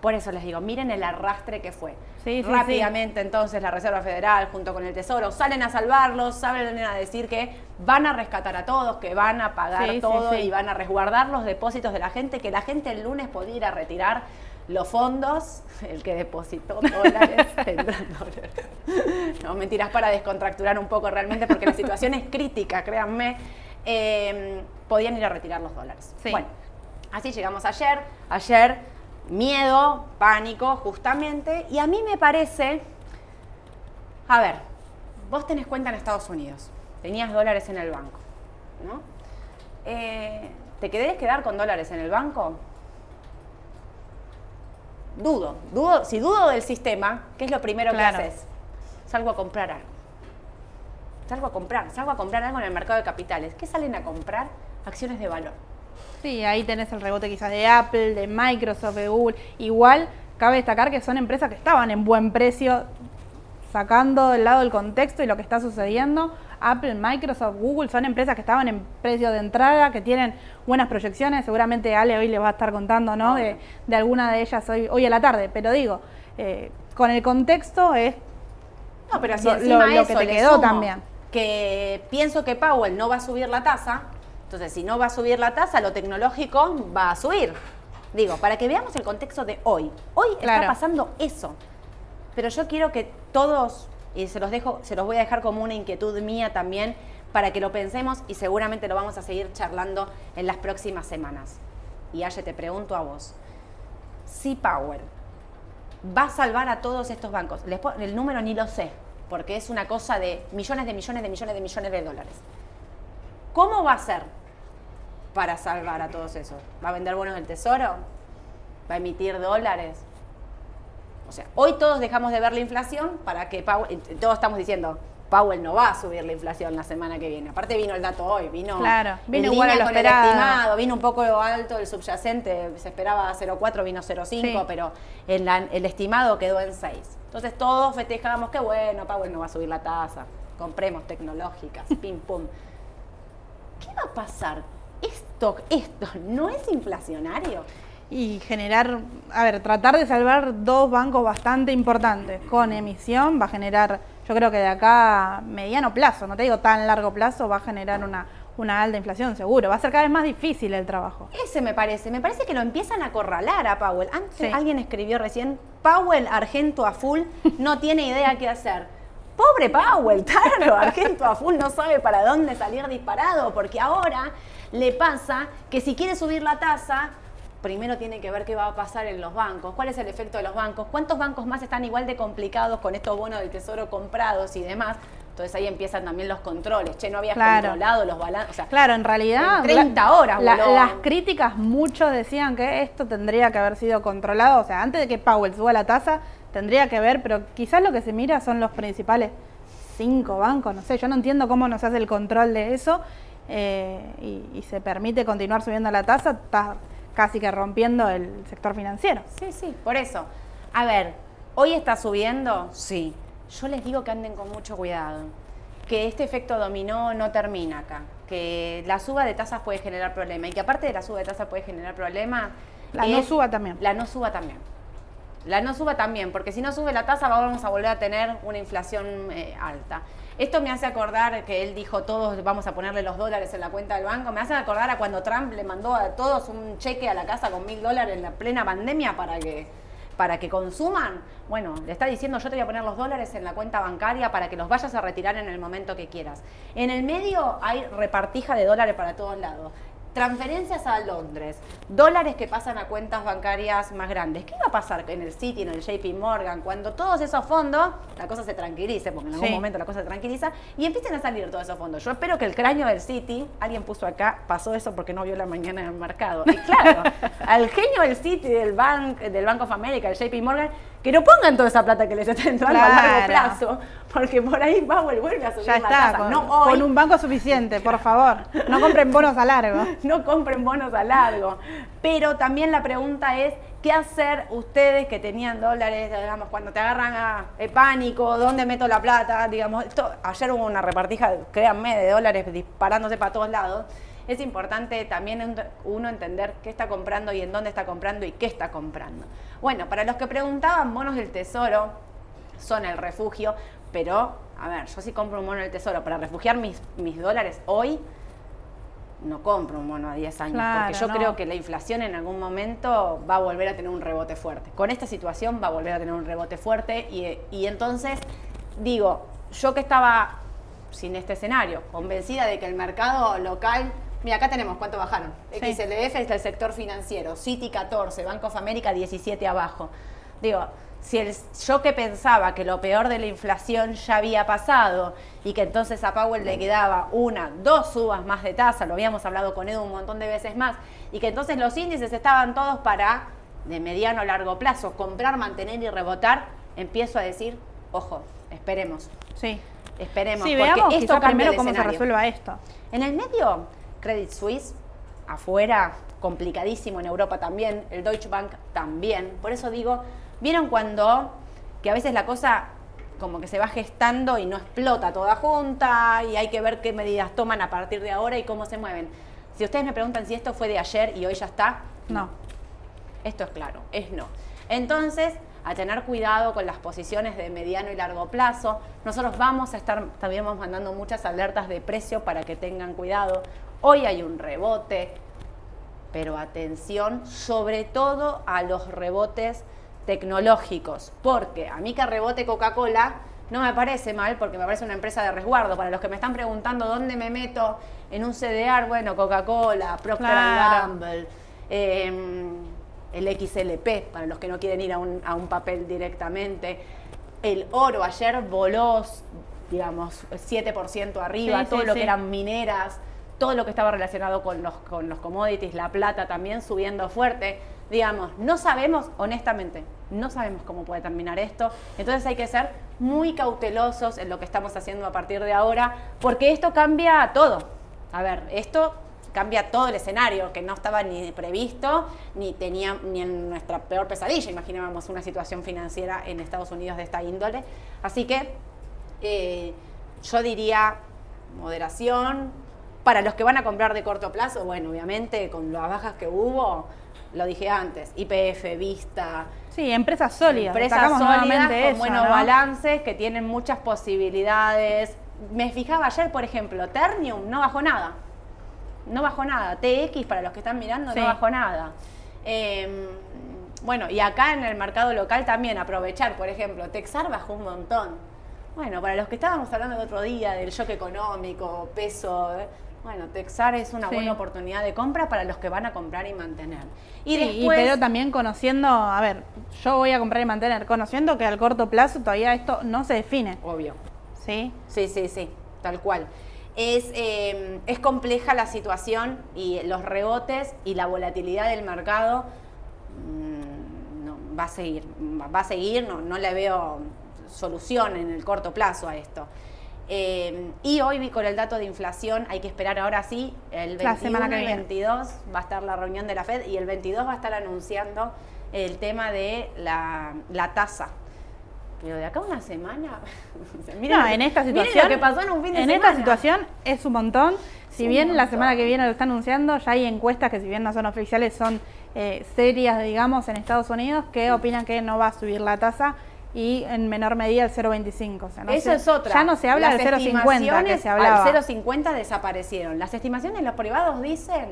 Por eso les digo, miren el arrastre que fue. Sí, sí, Rápidamente entonces la Reserva Federal junto con el Tesoro salen a salvarlos, salen a decir que van a rescatar a todos, que van a pagar todo y van a resguardar los depósitos de la gente, que la gente el lunes podía ir a retirar los fondos, el que depositó dólares tendrá dólares. No, mentiras para descontracturar un poco realmente porque la situación es crítica, créanme. Eh, podían ir a retirar los dólares. Sí. Bueno, Así llegamos ayer. Ayer, miedo, pánico, justamente. Y a mí me parece, a ver, vos tenés cuenta en Estados Unidos, tenías dólares en el banco, ¿no? Eh, ¿Te querés quedar con dólares en el banco? Dudo, dudo, si dudo del sistema, ¿qué es lo primero Claro. que haces? Salgo a comprar algo. Salgo a comprar, salgo a comprar algo en el mercado de capitales. ¿Qué salen a comprar? Acciones de valor. Sí, ahí tenés el rebote quizás de Apple, de Microsoft, de Google. Igual, cabe destacar que son empresas que estaban en buen precio, sacando del lado el contexto y lo que está sucediendo. Apple, Microsoft, Google son empresas que estaban en precio de entrada, que tienen buenas proyecciones. Seguramente Ale hoy les va a estar contando ¿no? de, de alguna de ellas hoy, hoy a la tarde. Pero digo, eh, con el contexto es No, pero si Lo- lo- lo eso que te quedó sumo también. Que pienso que Powell no va a subir la tasa, entonces si no va a subir la tasa, lo tecnológico va a subir. Digo, para que veamos el contexto de hoy. Hoy Claro. está pasando eso. Pero yo quiero que todos, y se los dejo, se los voy a dejar como una inquietud mía también, para que lo pensemos y seguramente lo vamos a seguir charlando en las próximas semanas. Y Aye, te pregunto a vos, si Powell va a salvar a todos estos bancos. El número ni lo sé, porque es una cosa de millones de millones de millones de millones de dólares. ¿Cómo va a ser para salvar a todos esos? ¿Va a vender bonos del tesoro? ¿Va a emitir dólares? O sea, hoy todos dejamos de ver la inflación para que Powell, eh, todos estamos diciendo, Powell no va a subir la inflación la semana que viene. Aparte vino el dato hoy, vino, Claro, vino en igual a línea lo con el estimado, vino un poco alto el subyacente, se esperaba 0,4, vino 0,5, Sí. pero en la- el estimado quedó en 6. Entonces todos festejábamos que bueno, Powell no va a subir la tasa, compremos tecnológicas, pim pum. ¿Qué va a pasar? ¿Esto, esto no es inflacionario? y generar, a ver, tratar de salvar dos bancos bastante importantes con emisión va a generar, yo creo que de acá a mediano plazo, no te digo tan largo plazo, va a generar una, una alta inflación seguro, va a ser cada vez más difícil el trabajo. Ese me parece, me parece que lo empiezan a acorralar a Powell. Antes Sí. alguien escribió recién, Powell argento a full, no tiene idea qué hacer. Pobre Powell, claro, argento a full no sabe para dónde salir disparado, porque ahora le pasa que si quiere subir la tasa, primero tiene que ver qué va a pasar en los bancos, cuál es el efecto de los bancos, cuántos bancos más están igual de complicados con estos bonos del tesoro comprados y demás. Entonces ahí empiezan también los controles. Che, no habías Claro. controlado los balances. O sea, Claro, en realidad. En 30 horas la-. Las críticas, muchos decían que esto tendría que haber sido controlado. O sea, antes de que Powell suba la tasa, tendría que ver, pero quizás lo que se mira son los principales cinco bancos. No sé, yo no entiendo cómo no se hace el control de eso eh, y, y se permite continuar subiendo la tasa. Está casi que rompiendo el sector financiero. Sí, sí, por eso. A ver, ¿hoy está subiendo? Sí. Yo les digo que anden con mucho cuidado, que este efecto dominó no termina acá, que la suba de tasas puede generar problema y que aparte de la suba de tasas puede generar problema... La no suba también. La no suba también. La no suba también, porque si no sube la tasa vamos a volver a tener una inflación eh, alta. Esto me hace acordar que él dijo todos vamos a ponerle los dólares en la cuenta del banco. Me hace acordar a cuando Trump le mandó a todos un cheque a la casa con mil dólares en la plena pandemia para que, para que consuman. Bueno, le está diciendo yo te voy a poner los dólares en la cuenta bancaria para que los vayas a retirar en el momento que quieras. En el medio hay repartija de dólares para todos lados. Transferencias a Londres, dólares que pasan a cuentas bancarias más grandes. ¿Qué va a pasar en el Citi, en el JP Morgan, cuando todos esos fondos, la cosa se tranquilice, porque en algún Sí. momento la cosa se tranquiliza, y empiecen a salir todos esos fondos? Yo espero que el cráneo del Citi, alguien puso acá, pasó eso porque no vio la mañana en el mercado. Y claro, al genio del Citi, del, bank, del Bank of America, el JP Morgan, que no pongan toda esa plata que les está entrando a largo Claro. plazo, porque por ahí Powell vuelve a subir Ya la está, tasa. con, no hoy, con un banco suficiente, por favor. No compren bonos a largo. no compren bonos a largo. Pero también la pregunta es, ¿qué hacer ustedes que tenían dólares, digamos, cuando te agarran a eh, pánico, dónde meto la plata? Digamos, esto- ayer hubo una repartija, créanme, de dólares disparándose para todos lados. Es importante también uno entender qué está comprando y en dónde está comprando y qué está comprando. Bueno, para los que preguntaban, bonos del tesoro son el refugio, pero, a ver, yo si compro un bono del tesoro para refugiar mis, mis dólares hoy, no compro un bono a 10 años, Claro, porque yo no. creo que la inflación en algún momento va a volver a tener un rebote fuerte. Con esta situación va a volver a tener un rebote fuerte y, y entonces, digo, yo que estaba sin este escenario, convencida de que el mercado local Mira, acá tenemos cuánto bajaron. Sí. XLF es del sector financiero, Citi 14, Bank of America 17 abajo. Digo, si el, yo que pensaba que lo peor de la inflación ya había pasado y que entonces a Powell le quedaba una, dos subas más de tasa, lo habíamos hablado con Edu un montón de veces más, y que entonces los índices estaban todos para, de mediano a largo plazo, comprar, mantener y rebotar, empiezo a decir, ojo, esperemos, Sí. esperemos, Sí, porque veamos esto primero el cómo se resuelva esto. En el medio, Credit Suisse, afuera, complicadísimo en Europa también, el Deutsche Bank también. Por eso digo, ¿vieron cuando que a veces la cosa como que se va gestando y no explota toda junta y hay que ver qué medidas toman a partir de ahora y cómo se mueven? Si ustedes me preguntan si esto fue de ayer y hoy ya está, No. esto es claro, es no. Entonces, a tener cuidado con las posiciones de mediano y largo plazo. Nosotros vamos a estar, también mandando muchas alertas de precio para que tengan cuidado. Hoy hay un rebote, pero atención sobre todo a los rebotes tecnológicos, porque a mí que rebote Coca-Cola no me parece mal porque me parece una empresa de resguardo. Para los que me están preguntando dónde me meto en un CDR, bueno, Coca-Cola, Procter Claro. Gamble, eh, el XLP, para los que no quieren ir a un, a un papel directamente. El oro ayer voló, digamos, 7% arriba, Sí, todo sí, lo sí. que eran mineras, todo lo que estaba relacionado con los, con los commodities, la plata también subiendo fuerte. Digamos, no sabemos, honestamente, no sabemos cómo puede terminar esto. Entonces hay que ser muy cautelosos en lo que estamos haciendo a partir de ahora, porque esto cambia todo. A ver, esto cambia todo el escenario, que no estaba ni previsto, ni tenía ni en nuestra peor pesadilla imaginábamos una situación financiera en Estados Unidos de esta índole. Así que eh, yo diría moderación. Para los que van a comprar de corto plazo, bueno, obviamente con las bajas que hubo, lo dije antes, IPF, Vista, Sí, empresas sólidas. empresas sólidas con eso, buenos ¿no? balances que tienen muchas posibilidades. Me fijaba ayer, por ejemplo, Ternium no bajó nada. No bajó nada. TX, para los que están mirando, Sí. no bajó nada. Eh, bueno, y acá en el mercado local también aprovechar, por ejemplo, Texar bajó un montón. Bueno, para los que estábamos hablando el otro día del shock económico, peso, eh, bueno, Texar es una Sí. buena oportunidad de compra para los que van a comprar y mantener. Y Sí, después, pero también conociendo, a ver, yo voy a comprar y mantener, conociendo que al corto plazo todavía esto no se define, obvio, ¿sí? Sí, sí, sí, tal cual. Es, eh, es compleja la situación y los rebotes y la volatilidad del mercado mm, no, va a seguir, va a seguir, no, no le veo solución en el corto plazo a esto. Eh, y hoy vi con el dato de inflación, hay que esperar ahora sí, el La 21 semana que y viene. 22 va a estar la reunión de la Fed y el 22 va a estar anunciando el tema de la, la tasa. Pero de acá a una semana. miren No, en esta situación. lo que pasó en un fin de en semana. esta situación es un montón. Si un bien la semana que viene lo está anunciando, ya hay encuestas que si bien no son oficiales, son eh, serias, digamos, en Estados Unidos, que opinan que no va a subir la tasa y en menor medida el 0,25. O sea, no Eso se- es otra. Ya no se habla Las del 0,50 que estimaciones se hablaba. Al 0,50 desaparecieron. Las estimaciones los privados dicen,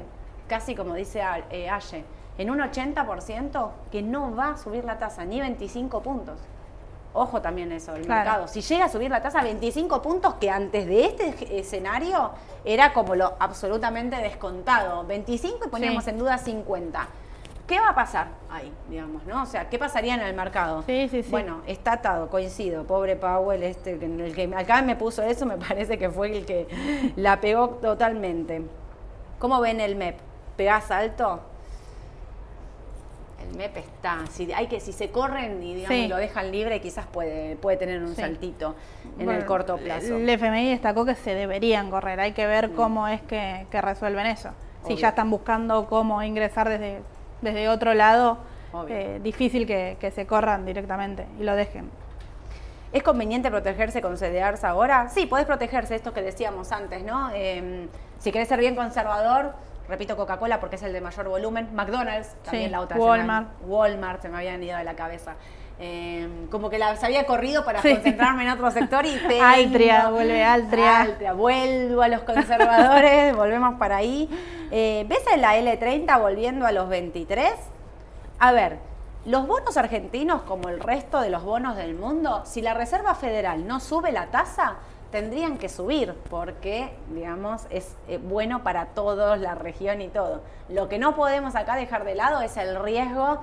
casi como dice eh, Aye, en un 80% que no va a subir la tasa, ni 25 puntos. Ojo también eso del Claro. mercado. Si llega a subir la tasa 25 puntos, que antes de este escenario era como lo absolutamente descontado. 25 y poníamos Sí. en duda 50. ¿Qué va a pasar ahí, digamos, no? O sea, ¿qué pasaría en el mercado? Sí, sí, sí. Bueno, está atado, coincido. Pobre Powell, este, que- el que acá me puso eso, me parece que fue el que la pegó totalmente. ¿Cómo ven el MEP? ¿Pegás alto? El MEP está. Si hay que, si se corren y digamos, Sí. lo dejan libre, quizás puede, puede tener un Sí. saltito en Bueno, el corto plazo. El FMI destacó que se deberían correr. Hay que ver cómo es que, que resuelven eso. Si ya están buscando cómo ingresar desde, desde otro lado, eh, difícil que, que se corran directamente y lo dejen. ¿Es conveniente protegerse con CDRs ahora? Sí, podés protegerse, esto que decíamos antes, ¿no? Eh, si querés ser bien conservador, repito Coca-Cola porque es el de mayor volumen, McDonald's, también Sí, la otra. Walmart. Walmart, se me habían ido de la cabeza. Eh, como que la, se había corrido para Sí. concentrarme en otro sector y tengo- Altria, vuelve Altria. Altria, vuelvo a los conservadores, volvemos para ahí. Eh, ¿Ves en la L30 volviendo a los 23? A ver, los bonos argentinos, como el resto de los bonos del mundo, si la Reserva Federal no sube la tasa, tendrían que subir porque, digamos, es eh, bueno para todos, la región y todo. Lo que no podemos acá dejar de lado es el riesgo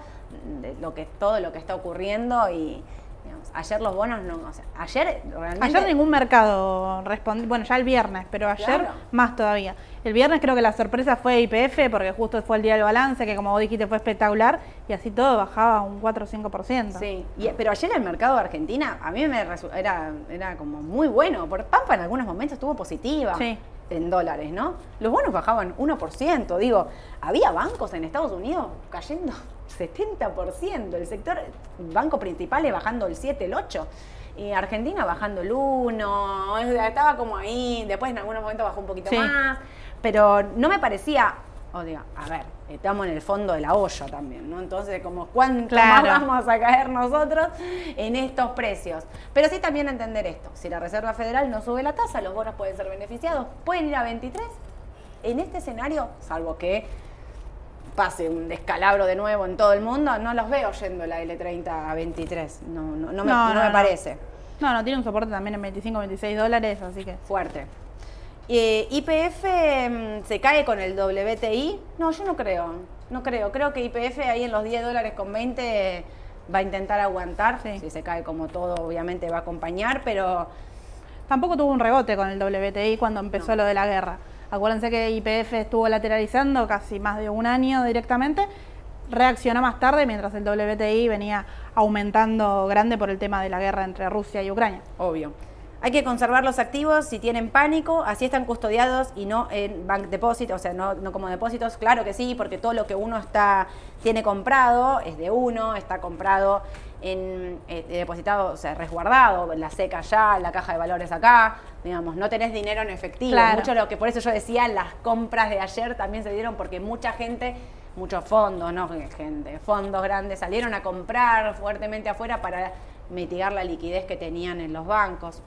de lo que todo lo que está ocurriendo y digamos, ayer los bonos no, o sea, ayer realmente Ayer ningún mercado respondió, bueno, ya el viernes, pero ayer Claro. más todavía. El viernes creo que la sorpresa fue IPF, porque justo fue el día del balance, que como vos dijiste fue espectacular, y así todo bajaba un 4 o 5%. Sí, y- pero ayer el mercado de Argentina a mí me era, era como muy bueno, porque Pampa en algunos momentos estuvo positiva Sí. en dólares, ¿no? Los bonos bajaban 1%, digo, había bancos en Estados Unidos cayendo 70%, el sector banco principal bajando el 7, el 8. Y Argentina bajando el 1, es- estaba como ahí, después en algunos momentos bajó un poquito Sí. más, pero no me parecía, o diga, a ver, estamos en el fondo de la olla también, ¿no? Entonces, como cuánto Claro. más vamos a caer nosotros en estos precios. Pero sí también entender esto, si la Reserva Federal no sube la tasa, los bonos pueden ser beneficiados, pueden ir a 23. En este escenario, salvo que pase un descalabro de nuevo en todo el mundo, no los veo yendo la L30 a 23. No, no, no me, No, no no, me no. parece No, no, tiene un soporte también en 25, 26 dólares, así que... fuerte. Eh, ¿IPF mm, se cae con el WTI? No, yo no creo. No creo. Creo que IPF ahí en los 10 dólares con 20 va a intentar aguantar. Sí. Si se cae como todo, obviamente va a acompañar, pero Tampoco tuvo un rebote con el WTI cuando empezó lo de la guerra. Acuérdense que IPF estuvo lateralizando casi más de un año directamente. Reaccionó más tarde mientras el WTI venía aumentando grande por el tema de la guerra entre Rusia y Ucrania. obvio. Hay que conservar los activos si tienen pánico, así están custodiados y no en bank deposit, o sea, no, no como depósitos. Claro que sí, porque todo lo que uno está tiene comprado es de uno, está comprado en eh, depositado, o sea, resguardado, la seca allá, la caja de valores acá, digamos, no tenés dinero en efectivo. Claro. Mucho lo que por eso yo decía, las compras de ayer también se dieron porque mucha gente, muchos fondos, no gente, fondos grandes salieron a comprar fuertemente afuera para mitigar la liquidez que tenían en los bancos.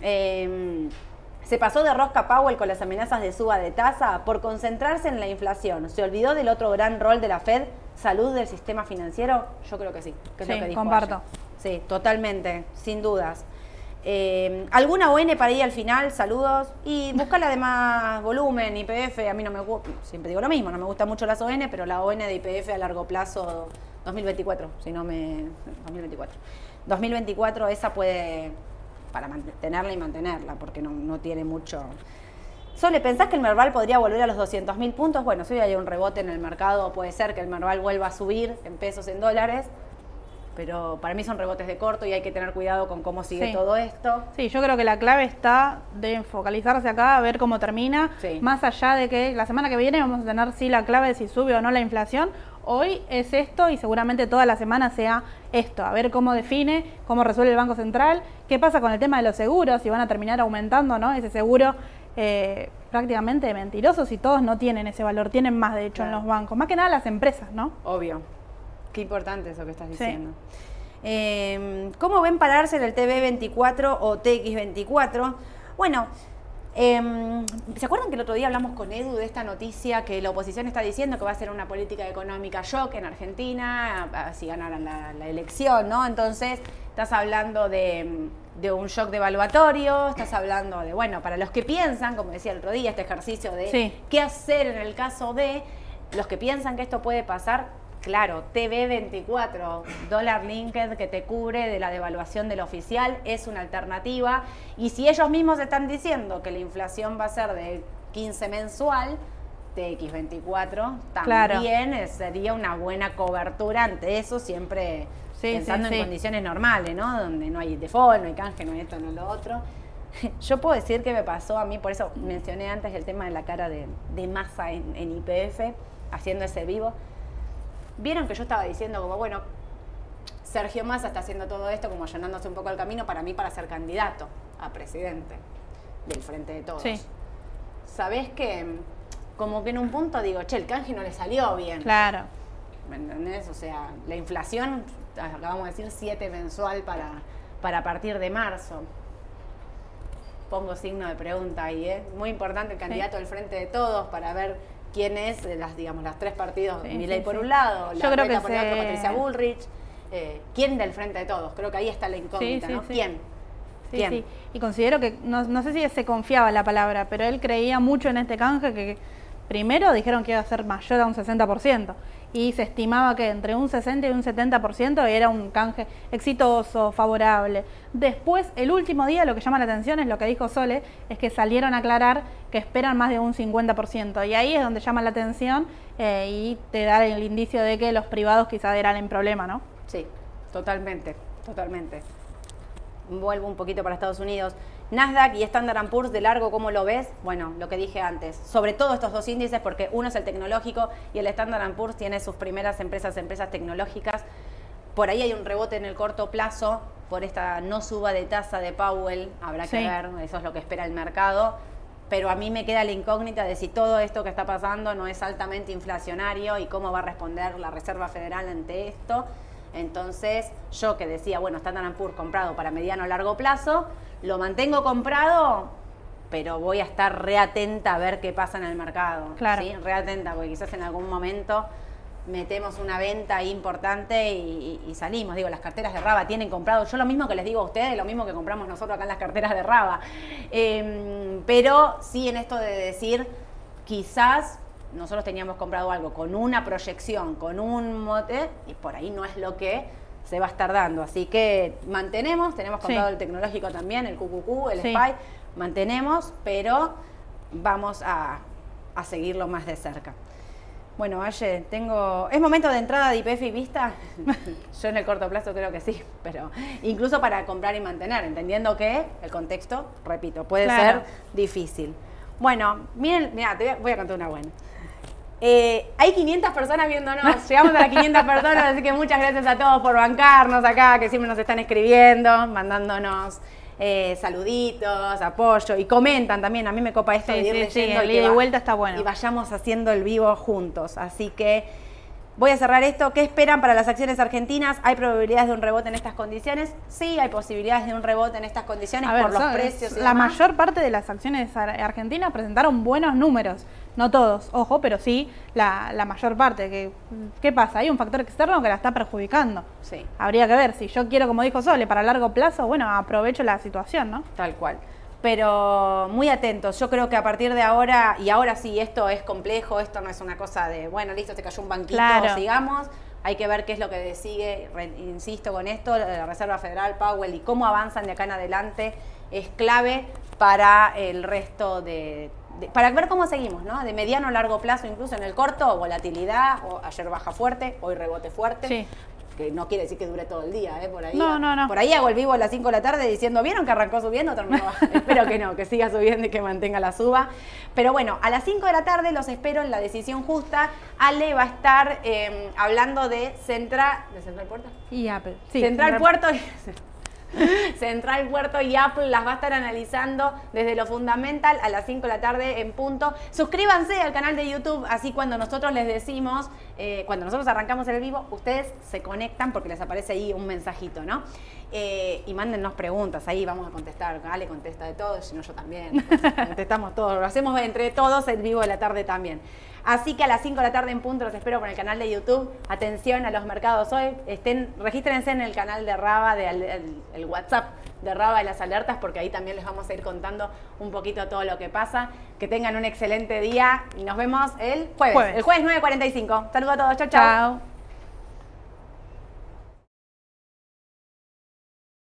Eh, se pasó de rosca Powell con las amenazas de suba de tasa por concentrarse en la inflación. ¿Se olvidó del otro gran rol de la Fed, salud del sistema financiero? Yo creo que sí. Que es lo Sí, que dijo comparto. ayer. Sí, totalmente, sin dudas. Eh, ¿Alguna ON para ir al final? Saludos. Y buscarla de más volumen, IPF, a mí no me gusta, siempre digo lo mismo, no me gustan mucho las ON, pero la ON de IPF a largo plazo, 2024, si no me... 2024. 2024 esa puede, para mantenerla y mantenerla, porque no, no tiene mucho... Sole, ¿pensás que el Merval podría volver a los 200 mil puntos? Bueno, si hay un rebote en el mercado, puede ser que el Merval vuelva a subir en pesos, en dólares, pero para mí son rebotes de corto y hay que tener cuidado con cómo sigue Sí. todo esto. Sí, yo creo que la clave está de focalizarse acá, a ver cómo termina, Sí. más allá de que la semana que viene vamos a tener sí la clave de si sube o no la inflación. Hoy es esto y seguramente toda la semana sea esto, a ver cómo define, cómo resuelve el Banco Central, qué pasa con el tema de los seguros, si van a terminar aumentando, ¿no? Ese seguro eh, prácticamente mentiroso si todos no tienen ese valor, tienen más de hecho en los bancos, más que nada las empresas, ¿no? Obvio. Qué importante eso que estás Sí. diciendo. Eh, ¿Cómo ven pararse en el TV24 o TX24? Bueno, eh, ¿se acuerdan que el otro día hablamos con Edu de esta noticia que la oposición está diciendo que va a ser una política económica shock en Argentina si ganaran la, la elección, ¿no? Entonces, estás hablando de, de un shock devaluatorio, estás hablando de, bueno, para los que piensan, como decía el otro día, este ejercicio de Sí. qué hacer en el caso de los que piensan que esto puede pasar, claro, TV24, dólar linked que te cubre de la devaluación del oficial, es una alternativa. Y si ellos mismos están diciendo que la inflación va a ser de 15 mensual, TX24 Claro. también eh, sería una buena cobertura ante eso, siempre Sí, pensando sí, en sí. condiciones normales, ¿no? Donde no hay default, no hay canje, no hay esto, no hay lo otro. Yo puedo decir que me pasó a mí, por eso mencioné antes el tema de la cara de, de masa en, en IPF, haciendo ese vivo. Vieron que yo estaba diciendo como, bueno, Sergio Massa está haciendo todo esto como allanándose un poco el camino para mí para ser candidato a presidente del Frente de Todos. Sí. ¿Sabés que como que en un punto digo, che, el canje no le salió bien? Claro. ¿Me entendés? O sea, la inflación, acabamos de decir, 7 mensual para, para partir de marzo. Pongo signo de pregunta ahí, ¿eh? Muy importante el candidato del Frente de Todos para ver quién es, de las, digamos, las tres partidos, Sí, Milei sí, por sí. un lado, la creo que por el otro, Patricia Bullrich. eh, ¿Quién del Frente de Todos? Creo que ahí está la incógnita, ¿no? ¿Quién? Sí. Y considero que, no, no sé si se confiaba la palabra, pero él creía mucho en este canje que primero dijeron que iba a ser mayor a un 60% y se estimaba que entre un 60 y un 70% era un canje exitoso, favorable. Después, el último día, lo que llama la atención es lo que dijo Sole, es que salieron a aclarar que esperan más de un 50%. Y ahí es donde llama la atención eh, y te da el indicio de que los privados quizás eran en problema, ¿no? Sí, totalmente, totalmente. Vuelvo un poquito para Estados Unidos. Nasdaq y Standard Poor's de largo, ¿cómo lo ves? Bueno, lo que dije antes. Sobre todo estos dos índices, porque uno es el tecnológico y el Standard Poor's tiene sus primeras empresas, empresas tecnológicas. Por ahí hay un rebote en el corto plazo por esta no suba de tasa de Powell. Habrá que Sí. ver, eso es lo que espera el mercado. Pero a mí me queda la incógnita de si todo esto que está pasando no es altamente inflacionario y cómo va a responder la Reserva Federal ante esto. Entonces, yo que decía, bueno, Standard Poor's comprado para mediano o largo plazo, lo mantengo comprado, pero voy a estar reatenta a ver qué pasa en el mercado. Claro. ¿sí? Reatenta, porque quizás en algún momento metemos una venta importante y, y- y salimos. Digo, las carteras de Raba tienen comprado, yo lo mismo que les digo a ustedes, lo mismo que compramos nosotros acá en las carteras de Raba. Em, pero sí en esto de decir, quizás nosotros teníamos comprado algo con una proyección, con un mote, y por ahí no es lo que se va a estar dando. Así que mantenemos, tenemos Sí. comprado el tecnológico también, el QQQ, el Sí. SPY, mantenemos, pero vamos a, a seguirlo más de cerca. Bueno, Aye, tengo. ¿Es momento de entrada de IPF y vista? Yo en el corto plazo creo que sí, pero incluso para comprar y mantener, entendiendo que el contexto, repito, puede Claro. ser difícil. Bueno, miren, mira, te voy a, voy a contar una buena. Eh, hay 500 personas viéndonos, llegamos a las 500 personas, así que muchas gracias a todos por bancarnos acá, que siempre nos están escribiendo, mandándonos eh, saluditos, apoyo y comentan también. A mí me copa esto Sí, de ir sí, sí, leyendo el y va- vuelta está bueno. Y vayamos haciendo el vivo juntos. Así que voy a cerrar esto. ¿Qué esperan para las acciones argentinas? ¿Hay probabilidades de un rebote en estas condiciones? Sí, hay posibilidades de un rebote en estas condiciones A ver, por los precios. y la demás. mayor parte de las acciones ar- argentinas presentaron buenos números. No todos, ojo, pero sí la, la mayor parte. Que, ¿Qué pasa? Hay un factor externo que la está perjudicando. Sí. Habría que ver, si yo quiero, como dijo Sole, para largo plazo, bueno, aprovecho la situación, ¿no? Tal cual. Pero muy atentos, yo creo que a partir de ahora, y ahora sí, esto es complejo, esto no es una cosa de, bueno, listo, te cayó un banquito, Claro. sigamos, hay que ver qué es lo que sigue, Re- insisto con esto, la Reserva Federal, Powell y cómo avanzan de acá en adelante es clave para el resto de, de- para ver cómo seguimos, ¿no? De mediano a largo plazo, incluso en el corto, volatilidad, o ayer baja fuerte, hoy rebote fuerte. Sí. Que no quiere decir que dure todo el día, ¿eh? Por ahí. No, no, no. Por ahí hago el vivo a las 5 de la tarde diciendo, ¿vieron que arrancó subiendo? Terminó espero que no, que siga subiendo y que mantenga la suba. Pero bueno, a las 5 de la tarde los espero en la decisión justa. Ale va a estar eh, hablando de Central... ¿De Central Puerto? Y Apple. Sí, Central Central- Puerto y... Central Puerto y Apple las va a estar analizando desde lo fundamental a las 5 de la tarde en punto. Suscríbanse al canal de YouTube, así cuando nosotros les decimos, eh, cuando nosotros arrancamos el vivo, ustedes se conectan porque les aparece ahí un mensajito, ¿no? Eh, y mándennos preguntas, ahí vamos a contestar. Ale contesta de todo, si no yo también. Contestamos todos, lo hacemos entre todos el vivo de la tarde también. Así que a las 5 de la tarde en punto los espero por el canal de YouTube. Atención a los mercados hoy. Estén, regístrense en el canal de Raba, de, el, el WhatsApp de Raba de las alertas, porque ahí también les vamos a ir contando un poquito todo lo que pasa. Que tengan un excelente día y nos vemos el jueves. Jueves. El jueves 9.45. Saludos a todos. Chau. Chao.